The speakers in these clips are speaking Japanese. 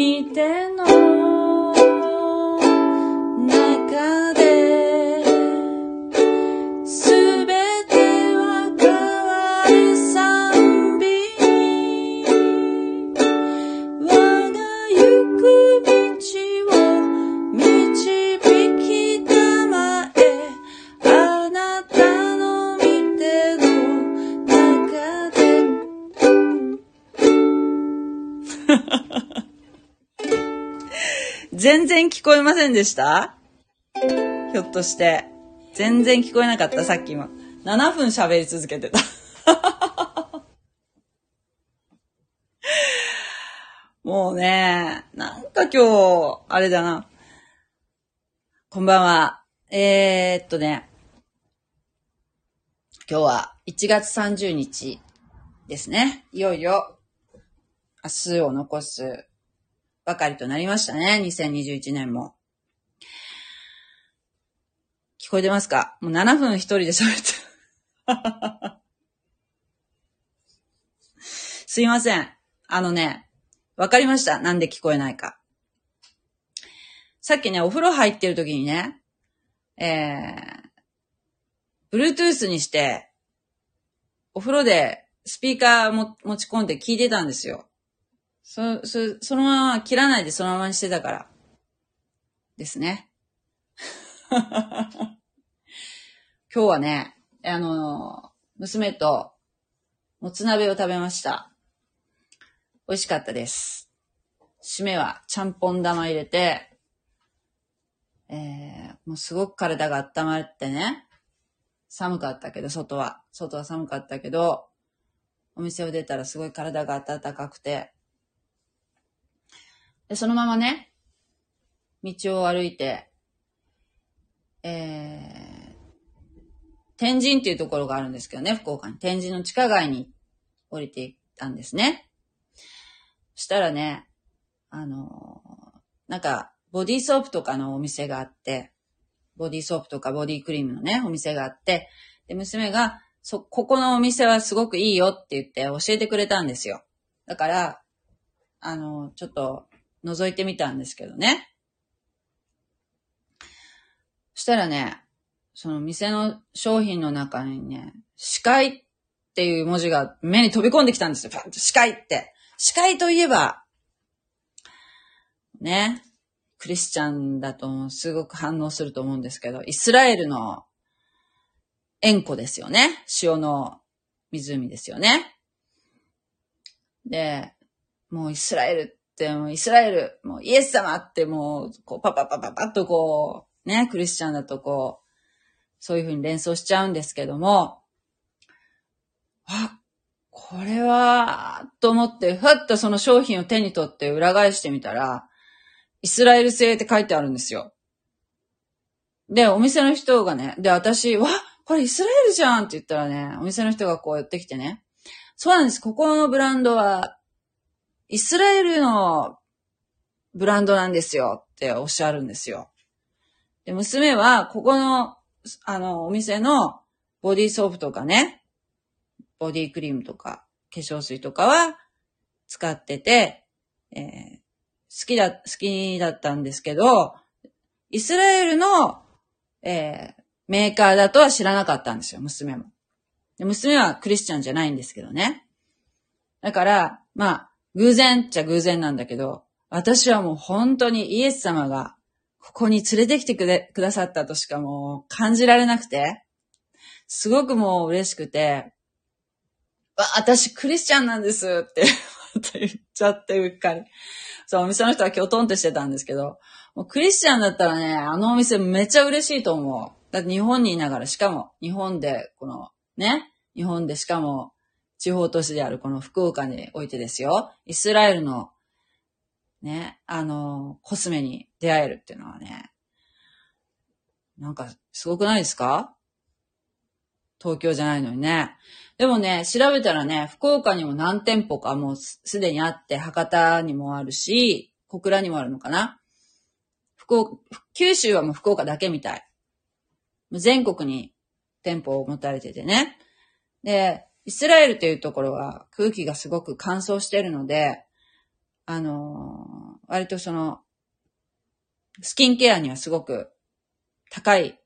見てのこえませんでした？ひょっとして。全然聞こえなかった、さっきも。7分喋り続けてた。もうね、なんか今日、あれだな。こんばんは。えー、っとね。今日は1月30日ですね。いよいよ明日を残すばかりとなりましたね。2021年も。聞こえてますか？もう7分一人で喋って。すいません。あのね、わかりました。なんで聞こえないか。さっきね、お風呂入ってる時にね、えー、Bluetooth にして、お風呂でスピーカーも持ち込んで聞いてたんですよ。そ、そ、そのまま切らないでそのままにしてたから。ですね。今日はね、あの、娘ともつ鍋を食べました。美味しかったです。締めはちゃんぽん玉入れて、えー、もうすごく体が温まってね、寒かったけど、外は。外は寒かったけど、お店を出たらすごい体が温かくて、で、そのままね、道を歩いて、えー、天神っていうところがあるんですけどね、福岡に。天神の地下街に降りていったんですね。そしたらね、あのーなんか、ボディーソープとかのお店があって、ボディーソープとかボディークリームのね、お店があって、で、娘が、そ、ここのお店はすごくいいよって言って教えてくれたんですよ。だから、あの、ちょっと覗いてみたんですけどね。そしたらね、その店の商品の中にね、司会っていう文字が目に飛び込んできたんですよ。パンと司会って。司会といえば、ね、クリスチャンだとすごく反応すると思うんですけど、イスラエルの塩湖ですよね。塩の湖ですよね。で、もうイスラエル、もうイスラエル、もうイエス様ってもう、こう、パパパパパッとこう、ね、クリスチャンだとこう、そういうふうに連想しちゃうんですけども、あ、これは、と思って、ふっとその商品を手に取って裏返してみたら、イスラエル製って書いてあるんですよ。で、お店の人がね、で、私、わ、これイスラエルじゃんって言ったらね、お店の人がこうやってきてね、そうなんです。ここのブランドは、イスラエルのブランドなんですよっておっしゃるんですよ。で、娘は、ここの、あの、お店のボディーソープとかね、ボディクリームとか、化粧水とかは使ってて、えー好きだ、好きだったんですけど、イスラエルの、えーメーカーだとは知らなかったんですよ、娘も。で娘はクリスチャンじゃないんですけどね。だから、まあ、偶然っちゃ偶然なんだけど、私はもう本当にイエス様がここに連れてきてくれ、くださったとしかもう感じられなくて、すごくもう嬉しくて、わ、私クリスチャンなんですって言っちゃってうっかり。そう、お店の人は今日トンってしてたんですけど、もうクリスチャンだったらね、あのお店めっちゃ嬉しいと思う。だって日本にいながら、しかも日本で、このね、日本でしかも地方都市であるこの福岡においてですよ、イスラエルのね、あの、コスメに出会えるっていうのはね、なんかすごくないですか？東京じゃないのにね。でもね、調べたらね、福岡にも何店舗かもうすでにあって、博多にもあるし、小倉にもあるのかな福岡、九州はもう福岡だけみたい。全国に店舗を持たれててね。で、イスラエルというところは空気がすごく乾燥してるので、あのー割とその、スキンケアにはすごく高い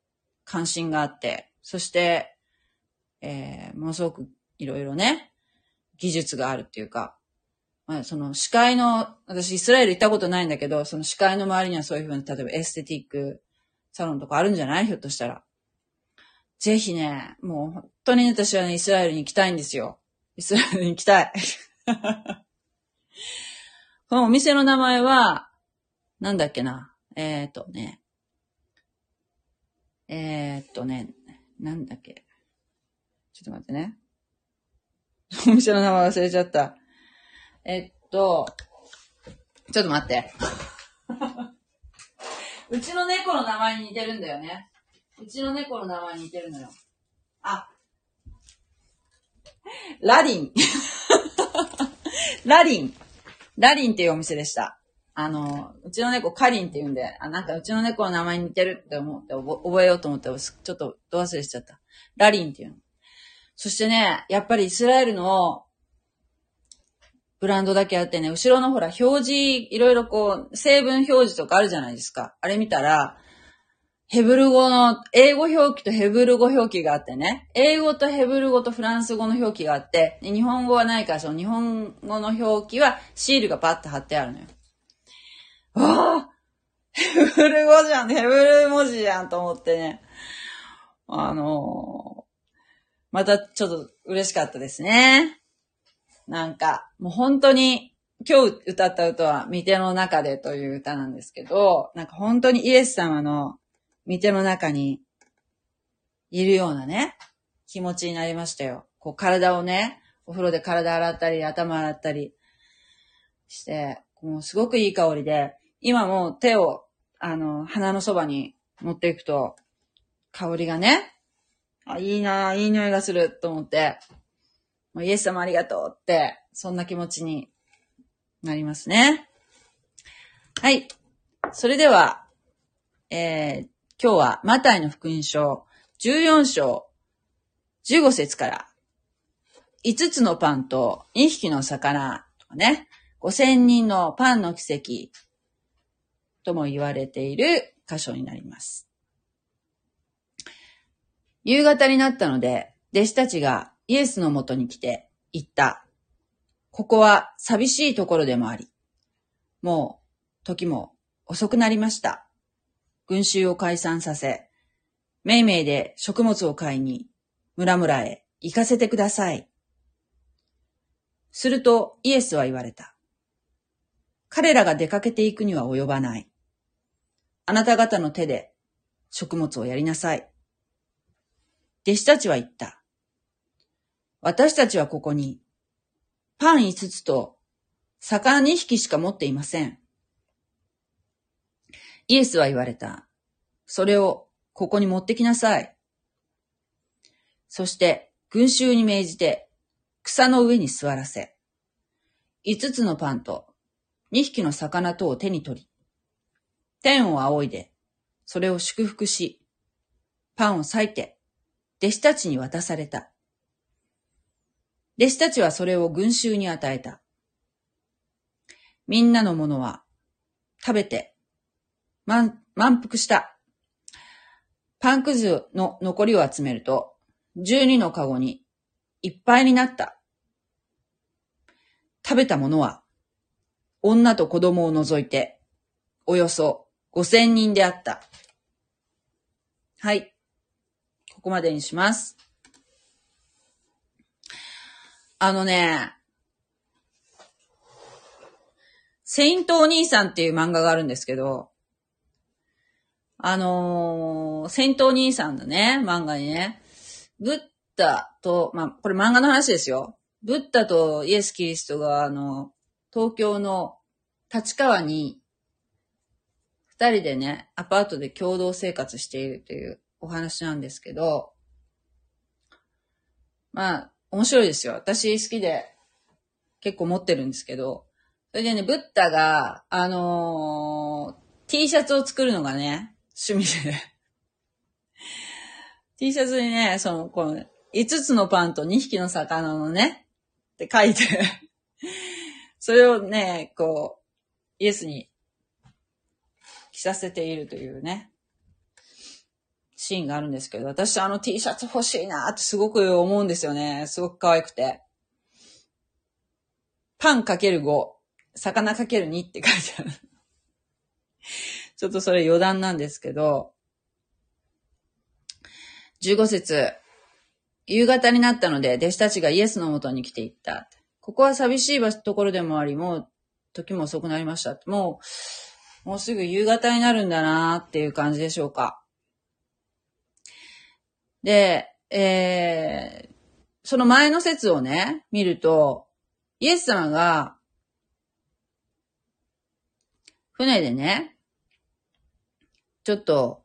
関心があって、そして、えー、ものすごくいろいろね、技術があるっていうか、まあ、その視界の、私イスラエル行ったことないんだけど、その視界の周りにはそういうふうな、例えばエステティックサロンとかあるんじゃない？ひょっとしたら。ぜひね、もう本当に私はね、イスラエルに行きたいんですよ。イスラエルに行きたい。このお店の名前は、なんだっけな。えー、っとね。えー、っとね、なんだっけ。ちょっと待ってね。お店の名前忘れちゃった。えっと、ちょっと待って。うちの猫の名前に似てるんだよね。うちの猫の名前似てるのよ。あ。ラリン。ラリン。ラリンっていうお店でした。あの、うちの猫カリンって言うんで、あ、なんかうちの猫の名前に似てるって思って覚覚えようと思って、ちょっとど忘れしちゃった。ラリンっていうの。そしてね、やっぱりイスラエルのブランドだけあってね、後ろのほら表示、いろいろこう、成分表示とかあるじゃないですか。あれ見たら、ヘブル語の、英語表記とヘブル語表記があってね、英語とヘブル語とフランス語の表記があって、日本語はないから、その日本語の表記はシールがパッと貼ってあるのよ。わあヘブル語じゃん、ヘブル文字じゃんと思ってね。あのーまたちょっと嬉しかったですね。なんか、もう本当に、今日歌った歌は、見ての中でという歌なんですけど、なんか本当にイエス様の見ての中にいるようなね、気持ちになりましたよ。こう体をね、お風呂で体洗ったり、頭洗ったりして、もうすごくいい香りで、今も手を、あの、鼻のそばに持っていくと、香りがね、あ、いいな、いい匂いがすると思って、もうイエス様ありがとうって、そんな気持ちになりますね。はい。それでは、えー、今日はマタイの福音書14章15節から5つのパンと2匹の魚とかね、5000人のパンの奇跡とも言われている箇所になります。夕方になったので、弟子たちがイエスのもとに来て言った。ここは寂しいところでもあり、もう時も遅くなりました。群衆を解散させ、めいめいで食物を買いに村々へ行かせてください。するとイエスは言われた。彼らが出かけていくには及ばない。あなた方の手で食物をやりなさい。弟子たちは言った。私たちはここにパン5つと魚2匹しか持っていません。イエスは言われた。それをここに持ってきなさい。そして群衆に命じて草の上に座らせ、5つのパンと2匹の魚とを手に取り、天を仰いで、それを祝福し、パンを裂いて、弟子たちに渡された。弟子たちはそれを群衆に与えた。みんなのものは食べて満満腹した。パンくずの残りを集めると、12のカゴにいっぱいになった。食べたものは、女と子供を除いて、およそ5000人であった。はい。ここまでにします。あのね、セイントお兄さんっていう漫画があるんですけど、あのー、セイントお兄さんのね、漫画にね、ブッダと、まあ、これ漫画の話ですよ。ブッダとイエス・キリストが、あの、東京の立川に、二人でね、アパートで共同生活しているというお話なんですけど、まあ、面白いですよ。私好きで結構持ってるんですけど、それでね、ブッダが、あのー T シャツを作るのがね、趣味で。T シャツにね、その、この、5つのパンと2匹の魚のね、って書いて、それをね、こう、イエスに着させているというね、シーンがあるんですけど、私あの T シャツ欲しいなってすごく思うんですよね。すごく可愛くて。パンかける5、魚かける2って書いてある。ちょっとそれ余談なんですけど、15節夕方になったので弟子たちがイエスのもとに来ていった。ここは寂しいところでもあり、もう時も遅くなりました。もう、もうすぐ夕方になるんだなっていう感じでしょうか。で、えー、その前の説をね、見ると、イエス様が、船でね、ちょっと、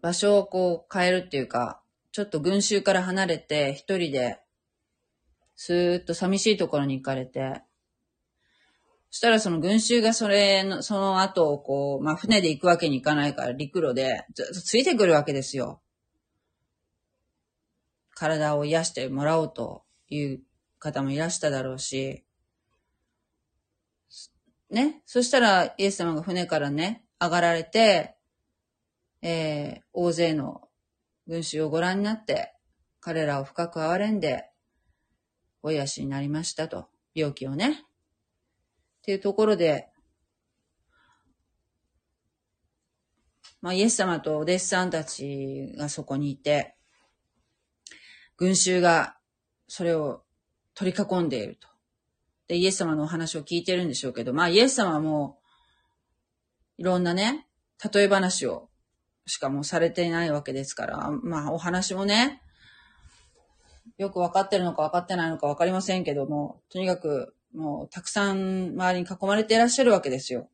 場所をこう変えるっていうか、ちょっと群衆から離れて一人でスーッと寂しいところに行かれて、そしたらその群衆がそれの、その後をこう、まあ船で行くわけにいかないから陸路でずっとついてくるわけですよ。体を癒してもらおうという方もいらしただろうし、ね？そしたらイエス様が船からね、上がられて、えー、大勢の群衆をご覧になって、彼らを深く憐れんで、お癒しになりましたと。病気をね。っていうところで、まあ、イエス様とお弟子さんたちがそこにいて、群衆がそれを取り囲んでいると。で、イエス様のお話を聞いてるんでしょうけど、まあ、イエス様はもう、いろんなね、例え話をしかもされていないわけですから、まあ、お話もね、よくわかってるのかわかってないのかわかりませんけども、とにかく、もう、たくさん周りに囲まれていらっしゃるわけですよ。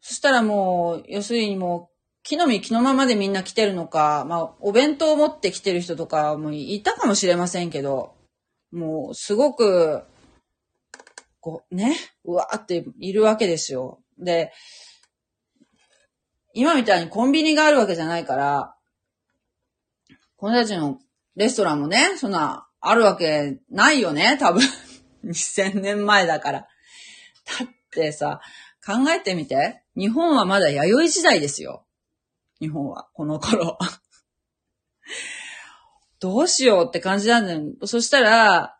そしたらもう、要するにもう、木の実木のままでみんな来てるのか、まあ、お弁当を持って来てる人とかもいたかもしれませんけど、もう、すごく、こう、ね、うわーっているわけですよ。で、今みたいにコンビニがあるわけじゃないから、この人たちのレストランもね、そんな、あるわけないよね、多分。2000年前だから。だってさ、考えてみて。日本はまだ弥生時代ですよ。日本は、この頃。どうしようって感じなんだよ。そしたら、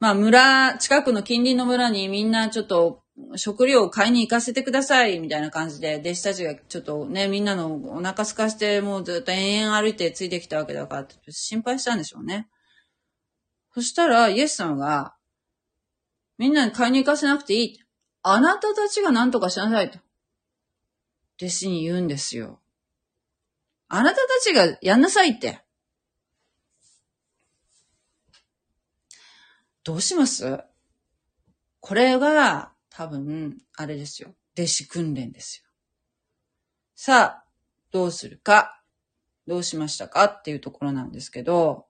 まあ村、近くの近隣の村にみんなちょっと食料を買いに行かせてください、みたいな感じで、弟子たちがちょっとね、みんなのお腹空かして、もうずっと延々歩いてついてきたわけだから、心配したんでしょうね。そしたら、イエスさんが、みんなに買いに行かせなくていい。あなたたちが何とかしなさいと。弟子に言うんですよ。あなたたちがやんなさいって。どうします？これが多分、あれですよ。弟子訓練ですよ。さあ、どうするか、どうしましたかっていうところなんですけど、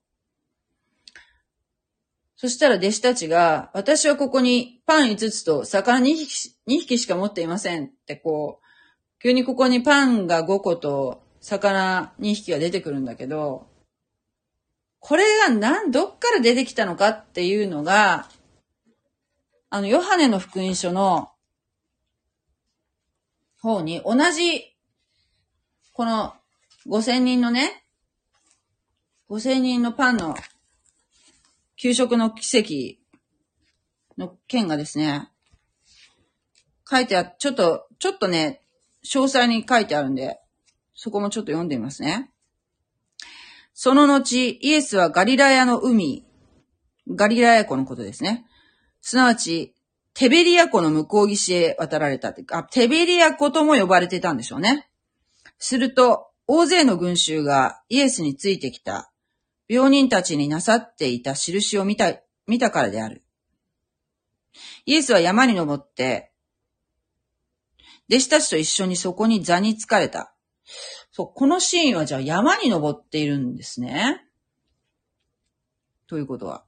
そしたら弟子たちが、私はここにパン5つと魚2匹 ,2 匹しか持っていませんってこう、急にここにパンが5個と魚2匹が出てくるんだけど、これが何、どっから出てきたのかっていうのが、あの、ヨハネの福音書の方に同じ、この5000人のね、5000人のパンの給食の奇跡の件がですね、書いてあ、ちょっと、ちょっとね、詳細に書いてあるんで、そこもちょっと読んでみますね。その後、イエスはガリラヤの海、ガリラヤ湖のことですね。すなわち、テベリア湖の向こう岸へ渡られたって、あ、テベリア湖とも呼ばれてたんでしょうね。すると、大勢の群衆がイエスについてきた、病人たちになさっていた印を見た、見たからである。イエスは山に登って、弟子たちと一緒にそこに座に疲れた。そう、このシーンはじゃあ山に登っているんですね。ということは。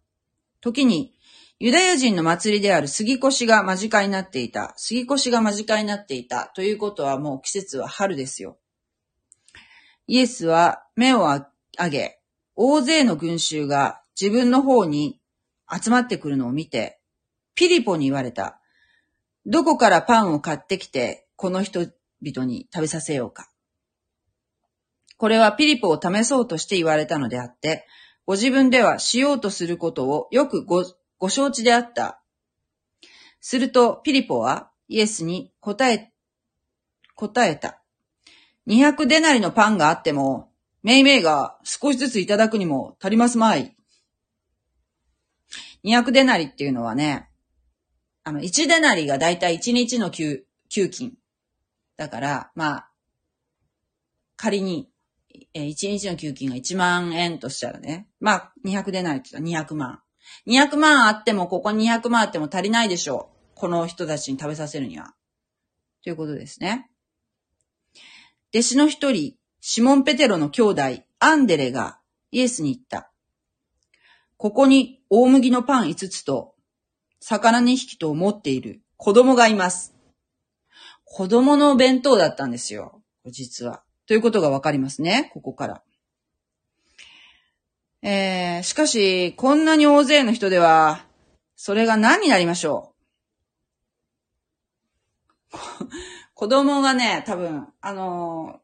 時に、ユダヤ人の祭りである杉越が間近になっていた。杉越が間近になっていた。ということはもう季節は春ですよ。イエスは目を上げ、大勢の群衆が自分の方に集まってくるのを見て、ピリポに言われた。どこからパンを買ってきて、この人々に食べさせようか。これはピリポを試そうとして言われたのであって、ご自分ではしようとすることをよくご、ご承知であった。すると、ピリポはイエスに答え、答えた。200デナリのパンがあっても、めいめいが少しずついただくにも足りますまい。200デナリっていうのはね、あの、1デナリがだいたい1日の給、給金。だから、まあ、仮に、え1日の給金が1万円としたらね。まあ、200デナリって言ったら200万。200万あっても、ここ200万あっても足りないでしょう。この人たちに食べさせるには。ということですね。弟子の一人、シモン・ペテロの兄弟、アンデレがイエスに言った。ここに大麦のパン5つと、魚2匹と持っている子供がいます。子供の弁当だったんですよ。実は。ということがわかりますね。ここから。えー、しかし、こんなに大勢の人では、それが何になりましょう？子供がね、多分、あの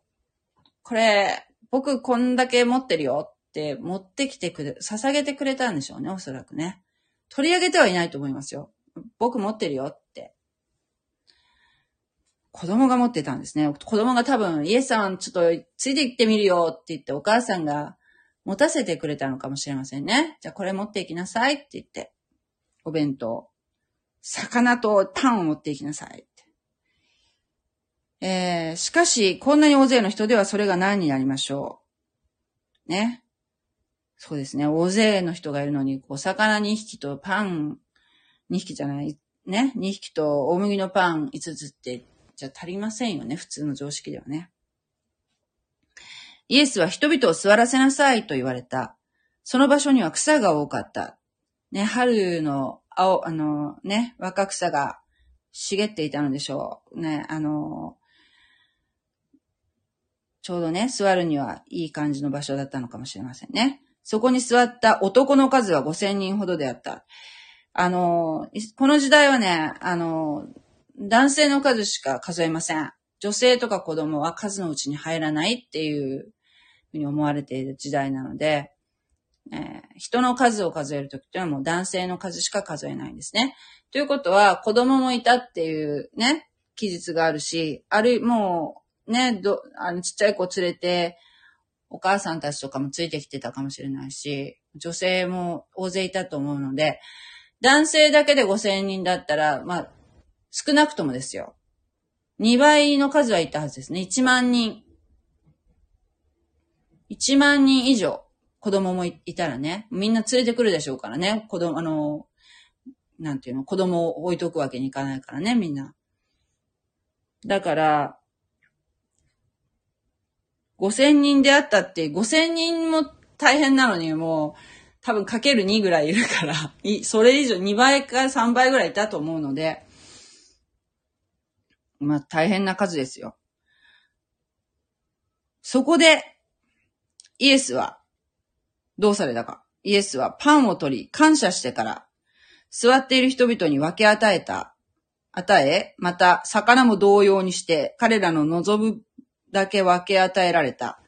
ー、これ、僕こんだけ持ってるよって持ってきてくれ、捧げてくれたんでしょうね、おそらくね。取り上げてはいないと思いますよ。僕持ってるよ。子供が持ってたんですね。子供が多分、イエスさんちょっとついて行ってみるよって言ってお母さんが持たせてくれたのかもしれませんね。じゃあこれ持っていきなさいって言って。お弁当。魚とパンを持っていきなさいって。えー、しかし、こんなに大勢の人ではそれが何になりましょう。ね。そうですね。大勢の人がいるのに、お魚2匹とパン2匹じゃない、ね。2匹と大麦のパン5つって、じゃ足りませんよね。普通の常識ではね。イエスは人々を座らせなさいと言われた。その場所には草が多かった。ね、春の青、あの、ね、若草が茂っていたのでしょう。ね、あの、ちょうどね、座るにはいい感じの場所だったのかもしれませんね。そこに座った男の数は5000人ほどであった。あの、この時代はね、あの、男性の数しか数えません。女性とか子供は数のうちに入らないっていうふうに思われている時代なので、えー、人の数を数えるときっていうのはもう男性の数しか数えないんですね。ということは、子供もいたっていうね、記述があるし、あるい、もう、ね、ど、あの、ちっちゃい子連れて、お母さんたちとかもついてきてたかもしれないし、女性も大勢いたと思うので、男性だけで5000人だったら、まあ、少なくともですよ。2倍の数はいたはずですね。1万人。1万人以上子供もいたらね、みんな連れてくるでしょうからね。子供、あの、なんていうの、子供を置いとくわけにいかないからね、みんな。だから、5000人であったって、5000人も大変なのにもう、多分かける2ぐらいいるから、それ以上2倍か3倍ぐらいいたと思うので、まあ大変な数ですよ。そこで、イエスは、どうされたか。イエスはパンを取り、感謝してから、座っている人々に分け与えた。与え、また、魚も同様にして、彼らの望むだけ分け与えられた。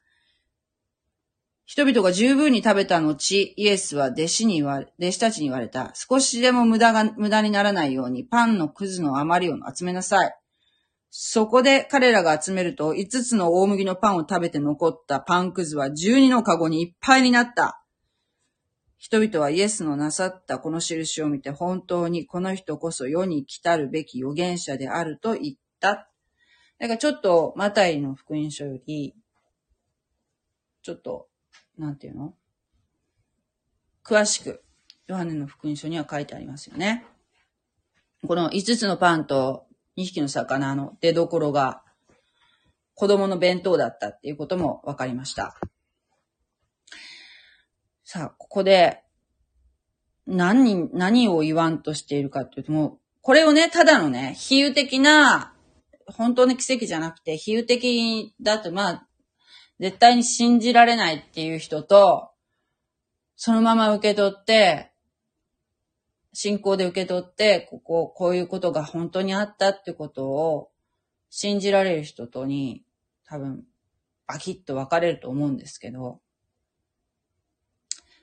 人々が十分に食べた後、イエスは弟子に言われ、弟子たちに言われた。少しでも無駄が、無駄にならないようにパンのくずの余りを集めなさい。そこで彼らが集めると、五つの大麦のパンを食べて残ったパンくずは十二のカゴにいっぱいになった。人々はイエスのなさったこの印を見て本当にこの人こそ世に来たるべき預言者であると言った。だかちょっと、マタイの福音書より、ちょっと、なんていうの？詳しく、ヨハネの福音書には書いてありますよね。この5つのパンと2匹の魚の出所が子供の弁当だったっていうことも分かりました。さあ、ここで何、何を言わんとしているかっていうと、もう、これをね、ただのね、比喩的な本当の奇跡じゃなくて、比喩的だと、まあ、絶対に信じられないっていう人と、そのまま受け取って、信仰で受け取って、ここ、こういうことが本当にあったってことを信じられる人とに多分バキッと分かれると思うんですけど、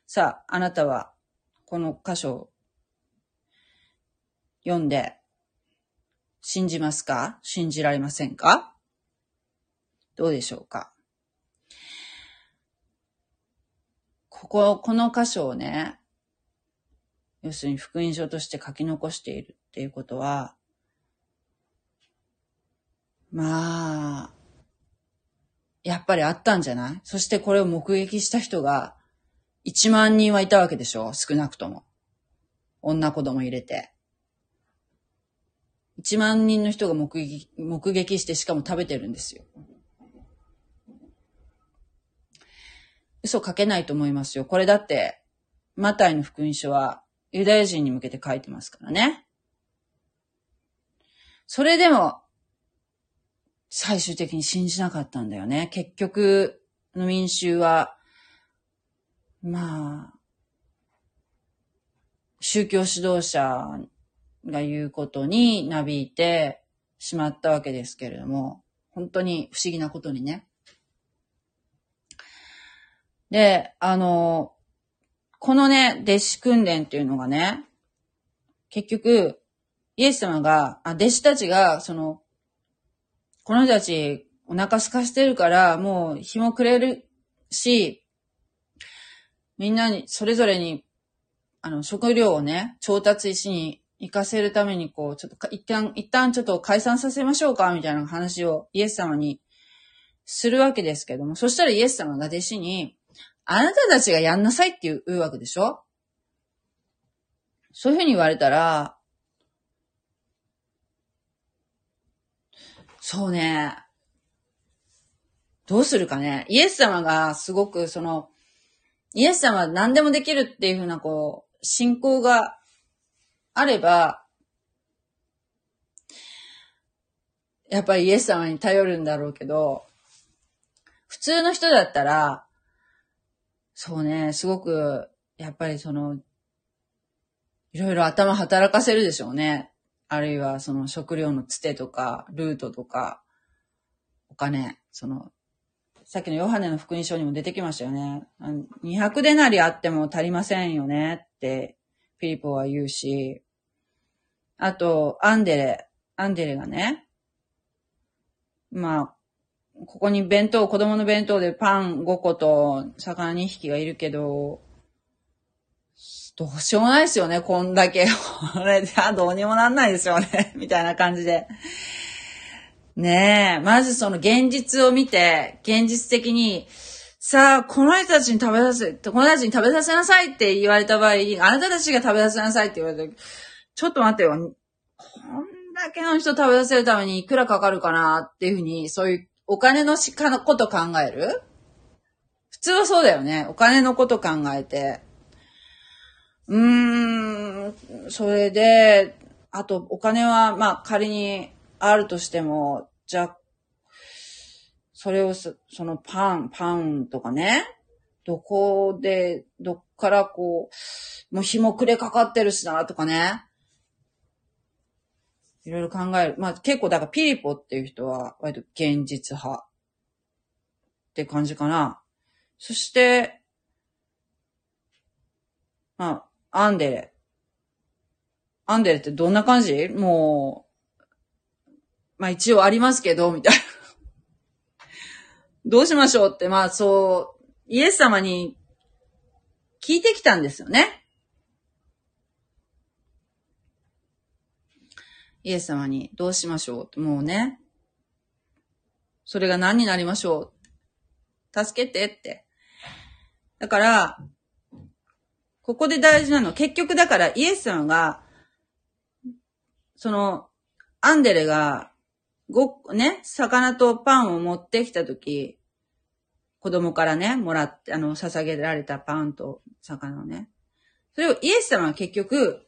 さあ、あなたはこの箇所を読んで信じますか？信じられませんか？どうでしょうか？ここ、この箇所をね、要するに福音書として書き残しているっていうことは、まあ、やっぱりあったんじゃない？そしてこれを目撃した人が1万人はいたわけでしょ？少なくとも。女子供入れて。1万人の人が目撃、目撃してしかも食べてるんですよ。嘘書けないと思いますよ。これだって、マタイの福音書はユダヤ人に向けて書いてますからね。それでも、最終的に信じなかったんだよね。結局の民衆は、まあ、宗教指導者が言うことになびいてしまったわけですけれども、本当に不思議なことにね。で、あの、このね、弟子訓練っていうのがね、結局、イエス様が、あ弟子たちが、その、この人たちお腹空かしてるから、もう日もくれるし、みんなに、それぞれに、あの、食料をね、調達しに行かせるために、こう、ちょっと、一旦、一旦ちょっと解散させましょうか、みたいな話をイエス様にするわけですけども、そしたらイエス様が弟子に、あなたたちがやんなさいって言うわけでしょ？そういうふうに言われたら、そうね。どうするかね？イエス様がすごくその、イエス様は何でもできるっていうふうなこう、信仰があれば、やっぱりイエス様に頼るんだろうけど、普通の人だったら、そうね、すごく、やっぱりその、いろいろ頭働かせるでしょうね。あるいはその食料のつてとか、ルートとか、お金、その、さっきのヨハネの福音書にも出てきましたよね。200デナリあっても足りませんよね。って、フィリポは言うし、あと、アンデレ、アンデレがね、まあ、ここに弁当、子供の弁当でパン5個と魚2匹がいるけど、どうしようもないですよね、こんだけ。これじゃどうにもなんないですよね、みたいな感じで。ねえ、まずその現実を見て、現実的に、さあ、この人たちに食べさせ、この人たちに食べさせなさいって言われた場合、あなたたちが食べさせなさいって言われた時ちょっと待ってよ。こんだけの人食べさせるためにいくらかかるかなっていうふうに、そういうお金のしかのこと考える？普通はそうだよね。お金のこと考えて。うーん、それで、あとお金は、まあ仮にあるとしても、じゃ、それをす、そのパン、パンとかね、どこで、どっからこう、もう日も暮れかかってるしな、とかね。いろいろ考える。まあ結構、だからピリポっていう人は割と現実派って感じかな。そして、まあ、アンデレ。アンデレってどんな感じ？もう、まあ一応ありますけど、みたいな。どうしましょうって、まあそう、イエス様に聞いてきたんですよね。イエス様にどうしましょう、もうね。それが何になりましょう？助けてって。だから、ここで大事なの、結局だからイエス様が、その、アンデレが、ご、ね、魚とパンを持ってきたとき、子供からね、もらって、あの、捧げられたパンと魚をね。それをイエス様は結局、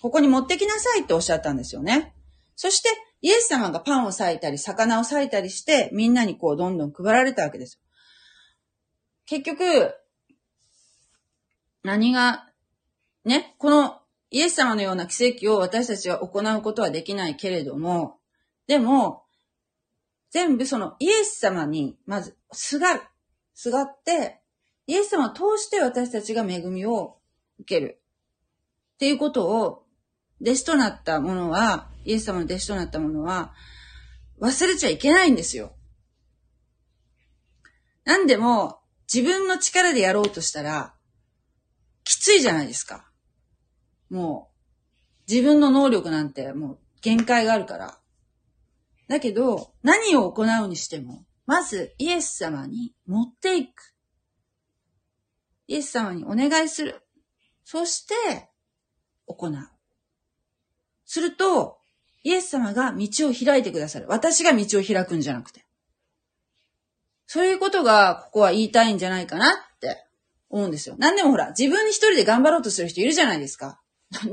ここに持ってきなさいっておっしゃったんですよね。そして、イエス様がパンを裂いたり、魚を裂いたりして、みんなにこう、どんどん配られたわけです。結局、何が、ね、この、イエス様のような奇跡を私たちは行うことはできないけれども、でも、全部そのイエス様に、まず、すがる。すがって、イエス様を通して私たちが恵みを受ける。っていうことを、弟子となったものは、イエス様の弟子となったものは、忘れちゃいけないんですよ。なんでも、自分の力でやろうとしたら、きついじゃないですか。もう、自分の能力なんてもう限界があるから。だけど、何を行うにしても、まずイエス様に持っていく。イエス様にお願いする。そして、行う。すると、イエス様が道を開いてくださる。私が道を開くんじゃなくて。そういうことが、ここは言いたいんじゃないかなって思うんですよ。なんでもほら、自分一人で頑張ろうとする人いるじゃないですか。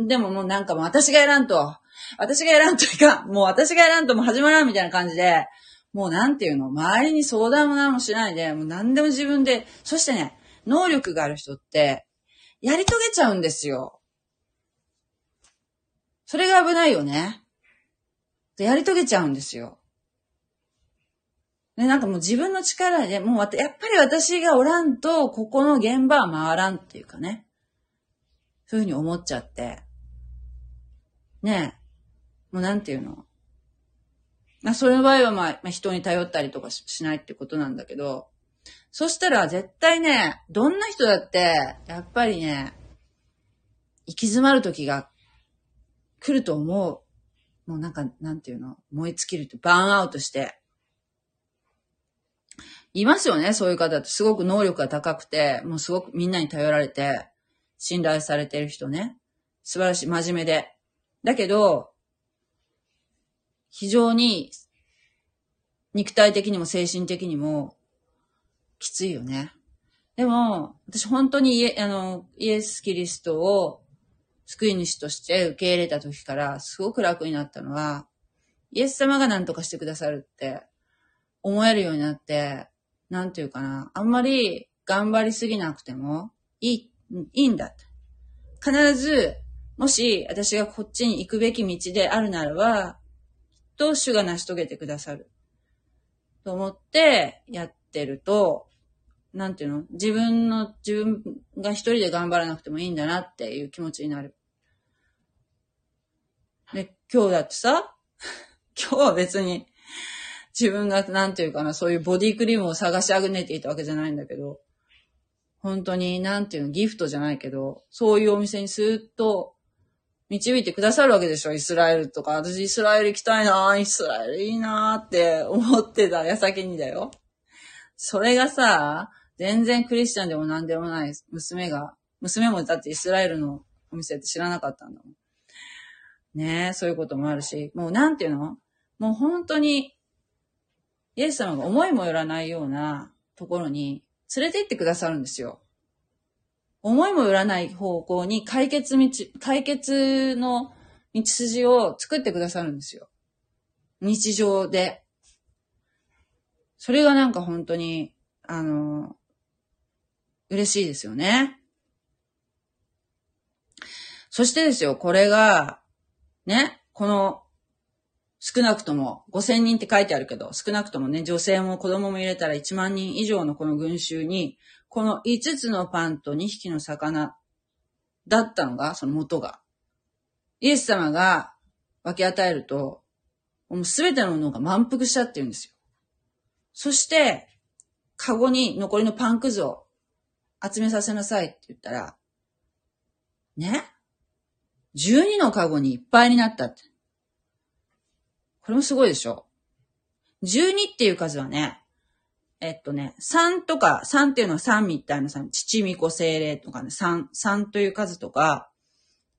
でももうなんかもう私がやらんと、私がやらんといかん、もう私がやらんとも始まらんみたいな感じで、もうなんていうの、周りに相談も何もしないで、もう何でも自分で、そしてね、能力がある人って、やり遂げちゃうんですよ。それが危ないよね。やり遂げちゃうんですよ。で、なんかもう自分の力で、もうやっぱり私がおらんと、ここの現場は回らんっていうかね。そういうふうに思っちゃって。ねえ。もうなんていうのまあ、それの場合はまあ、まあ、人に頼ったりとかしないってことなんだけど、そしたら絶対ね、どんな人だって、やっぱりね、行き詰まる時が来ると思う。もうなんか、なんていうの？燃え尽きるって、バーンアウトして。いますよね、そういう方って。すごく能力が高くて、もうすごくみんなに頼られて、信頼されてる人ね。素晴らしい、真面目で。だけど、非常に肉体的にも精神的にもきついよね。でも、私本当にイエあのイエス・キリストを救い主として受け入れた時からすごく楽になったのは、イエス様が何とかしてくださるって思えるようになって、なんていうかな、あんまり頑張りすぎなくてもいい、いいんだって。必ず、もし私がこっちに行くべき道であるならば、きっと主が成し遂げてくださる。と思ってやってると、なんていうの？自分の、自分が一人で頑張らなくてもいいんだなっていう気持ちになる。で、今日だってさ、今日は別に自分がなんていうかな、そういうボディクリームを探しあぐねていたわけじゃないんだけど、本当になんていうの、ギフトじゃないけど、そういうお店にスーッと導いてくださるわけでしょ、イスラエルとか。私イスラエル行きたいなイスラエルいいなって思ってた矢先にだよ。それがさ、全然クリスチャンでも何でもない娘が、娘もだってイスラエルのお店って知らなかったんだもん。ねえ、そういうこともあるし、もうなんていうの？もう本当に、イエス様が思いもよらないようなところに連れて行ってくださるんですよ。思いもよらない方向に解決道、解決の道筋を作ってくださるんですよ。日常で。それがなんか本当に、あの、嬉しいですよね。そしてですよ、これが、ね、この、少なくとも5000人って書いてあるけど、少なくともね、女性も子供も入れたら1万人以上のこの群衆に、この5つのパンと2匹の魚だったのが、その元が。イエス様が分け与えると、もうすべてのものが満腹したって言うんですよ。そして、カゴに残りのパンくずを集めさせなさいって言ったら、ね ?12 のカゴにいっぱいになったって。これもすごいでしょ ?12 っていう数はね、えっとね、3とか、3っていうのは3みたいな3、父巫女精霊とかね、3、3という数とか、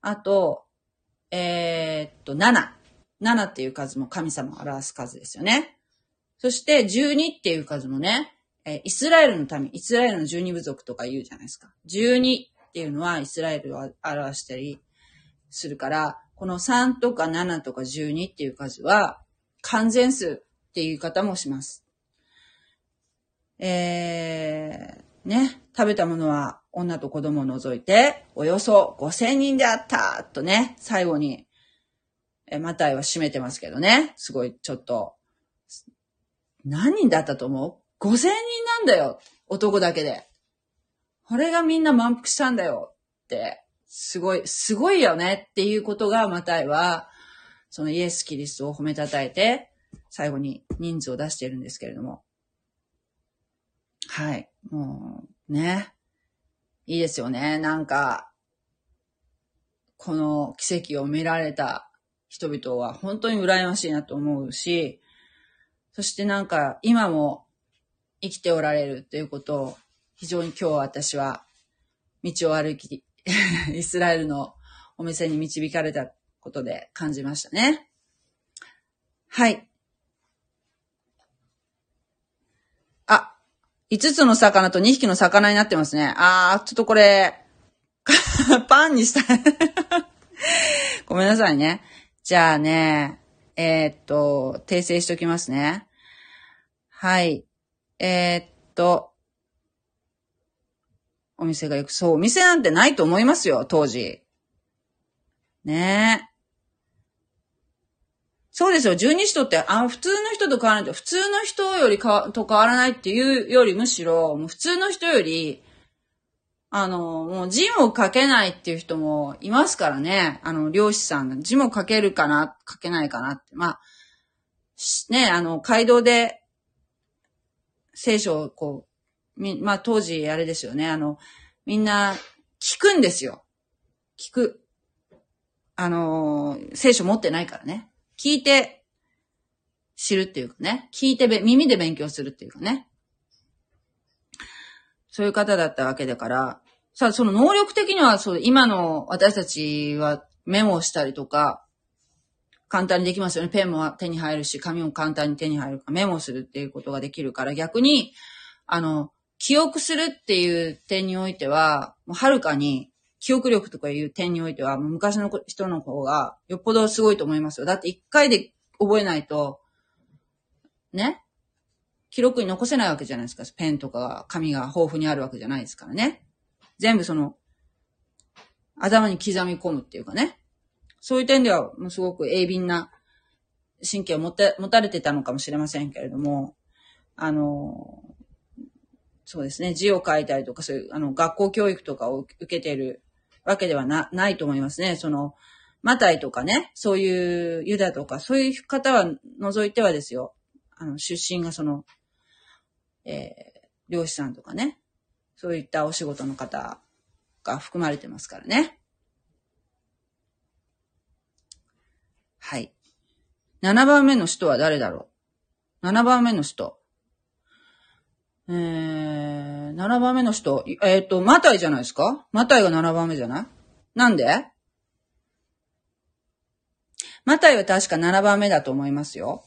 あと、えー、っと、7。7っていう数も神様を表す数ですよね。そして、12っていう数もね、えイスラエルの民、イスラエルの十二部族とか言うじゃないですか。十二っていうのはイスラエルを表したりするから、この3とか7とか12っていう数は完全数っていう言い方もします。えー、ね、食べたものは女と子供を除いて、およそ5000人であったとね、最後に、え、マタイは締めてますけどね。すごい、ちょっと、何人だったと思う？?5000 人なんだよ男だけで。これがみんな満腹したんだよって、すごい、すごいよねっていうことが、マタイは、そのイエス・キリストを褒めたたえて、最後に人数を出しているんですけれども。はい。もう、ね。いいですよね。なんか、この奇跡を見られた人々は本当に羨ましいなと思うし、そしてなんか今も生きておられるということを非常に今日私は道を歩き、イスラエルのお店に導かれたことで感じましたね。はい。あ、5つの魚と2匹の魚になってますね。あー、ちょっとこれ、パンにしたい ごめんなさいね。じゃあね、えー、っと、訂正しときますね。はい。えー、っと、お店がよく、そう、お店なんてないと思いますよ、当時。ねえ。そうですよ。十二使徒って、あ普通の人と変わらない、普通の人よりかと変わらないっていうより、むしろ、もう普通の人より、あの、もう字も書けないっていう人もいますからね。あの、漁師さん、字も書けるかな、書けないかなって。まあ、ね、あの、街道で、聖書をこう、み、まあ当時あれですよね。あの、みんな聞くんですよ。聞く。あの、聖書持ってないからね。聞いて知るっていうかね。聞いてべ、耳で勉強するっていうかね。そういう方だったわけだから、さあ、その能力的には、そう、今の私たちはメモをしたりとか、簡単にできますよね。ペンも手に入るし、紙も簡単に手に入るか、メモするっていうことができるから、逆に、あの、記憶するっていう点においては、もうはるかに記憶力とかいう点においては、もう昔の人の方がよっぽどすごいと思いますよ。だって一回で覚えないと、ね？記録に残せないわけじゃないですか。ペンとか紙が豊富にあるわけじゃないですからね。全部その、頭に刻み込むっていうかね。そういう点では、もうすごく鋭敏な神経を持て、持たれてたのかもしれませんけれども、あの、そうですね、字を書いたりとか、そういう、あの、学校教育とかを受けているわけではな、ないと思いますね。その、マタイとかね、そういうユダとか、そういう方は除いてはですよ。あの、出身がその、えー、漁師さんとかね、そういったお仕事の方が含まれてますからね。はい。7番目の人は誰だろう ?7 番目の人。えー、7番目の人。えっ、ー、と、マタイじゃないですか？マタイが7番目じゃない？なんで？マタイは確か7番目だと思いますよ。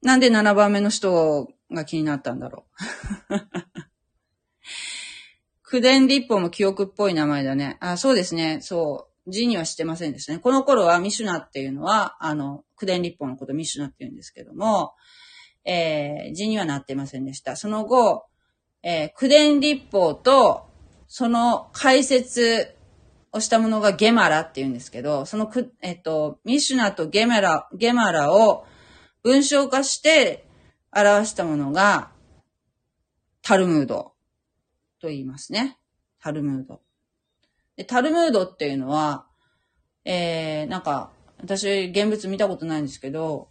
なんで7番目の人が気になったんだろう？苦伝立法も記憶っぽい名前だね。あ、そうですね。そう。字にはしてませんでしたね。この頃はミシュナっていうのは、あの、苦伝立法のことミシュナって言うんですけども、えー、字にはなってませんでした。その後、えー、苦伝立法と、その解説をしたものがゲマラって言うんですけど、そのく、えっ、ー、と、ミシュナとゲマラ、ゲマラを文章化して表したものが、タルムードと言いますね。タルムード。で、タルムードっていうのは、えー、なんか、私、現物見たことないんですけど、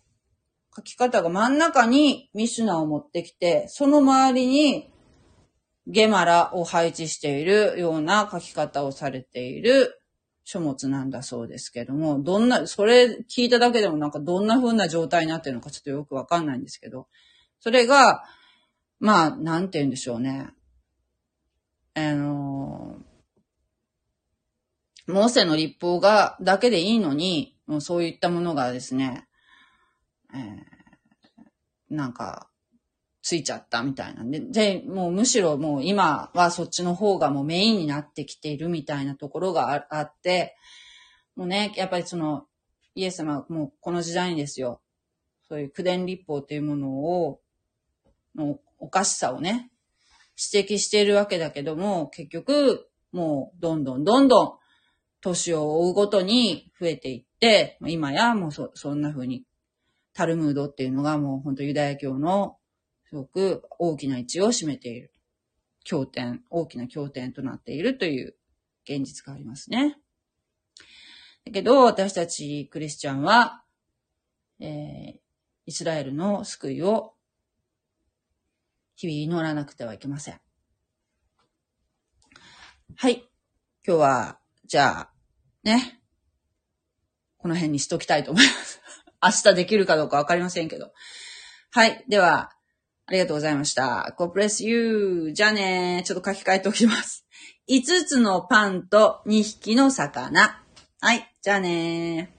書き方が真ん中にミシュナを持ってきて、その周りにゲマラを配置しているような書き方をされている書物なんだそうですけども、どんな、それ聞いただけでもなんかどんな風な状態になってるのかちょっとよくわかんないんですけど、それが、まあ、なんて言うんでしょうね。あのモーセの立法が、だけでいいのに、もうそういったものがですね、えー、なんか、ついちゃったみたいなんで、で、もうむしろもう今はそっちの方がもうメインになってきているみたいなところがあって、もうね、やっぱりその、イエス様もうこの時代にですよ、そういう苦伝立法というものを、のおかしさをね、指摘しているわけだけども、結局、もう、どんどんどんどん、年を追うごとに増えていって、今やもうそ、そんな風に、タルムードっていうのがもう本当ユダヤ教のすごく大きな位置を占めている。経典、大きな経典となっているという現実がありますね。だけど、私たちクリスチャンは、えー、イスラエルの救いを日々祈らなくてはいけません。はい。今日は、じゃあ、ね。この辺にしときたいと思います。明日できるかどうかわかりませんけど。はい。では、ありがとうございました。God bless you. じゃあね。ちょっと書き換えておきます。5つのパンと2匹の魚。はい。じゃあね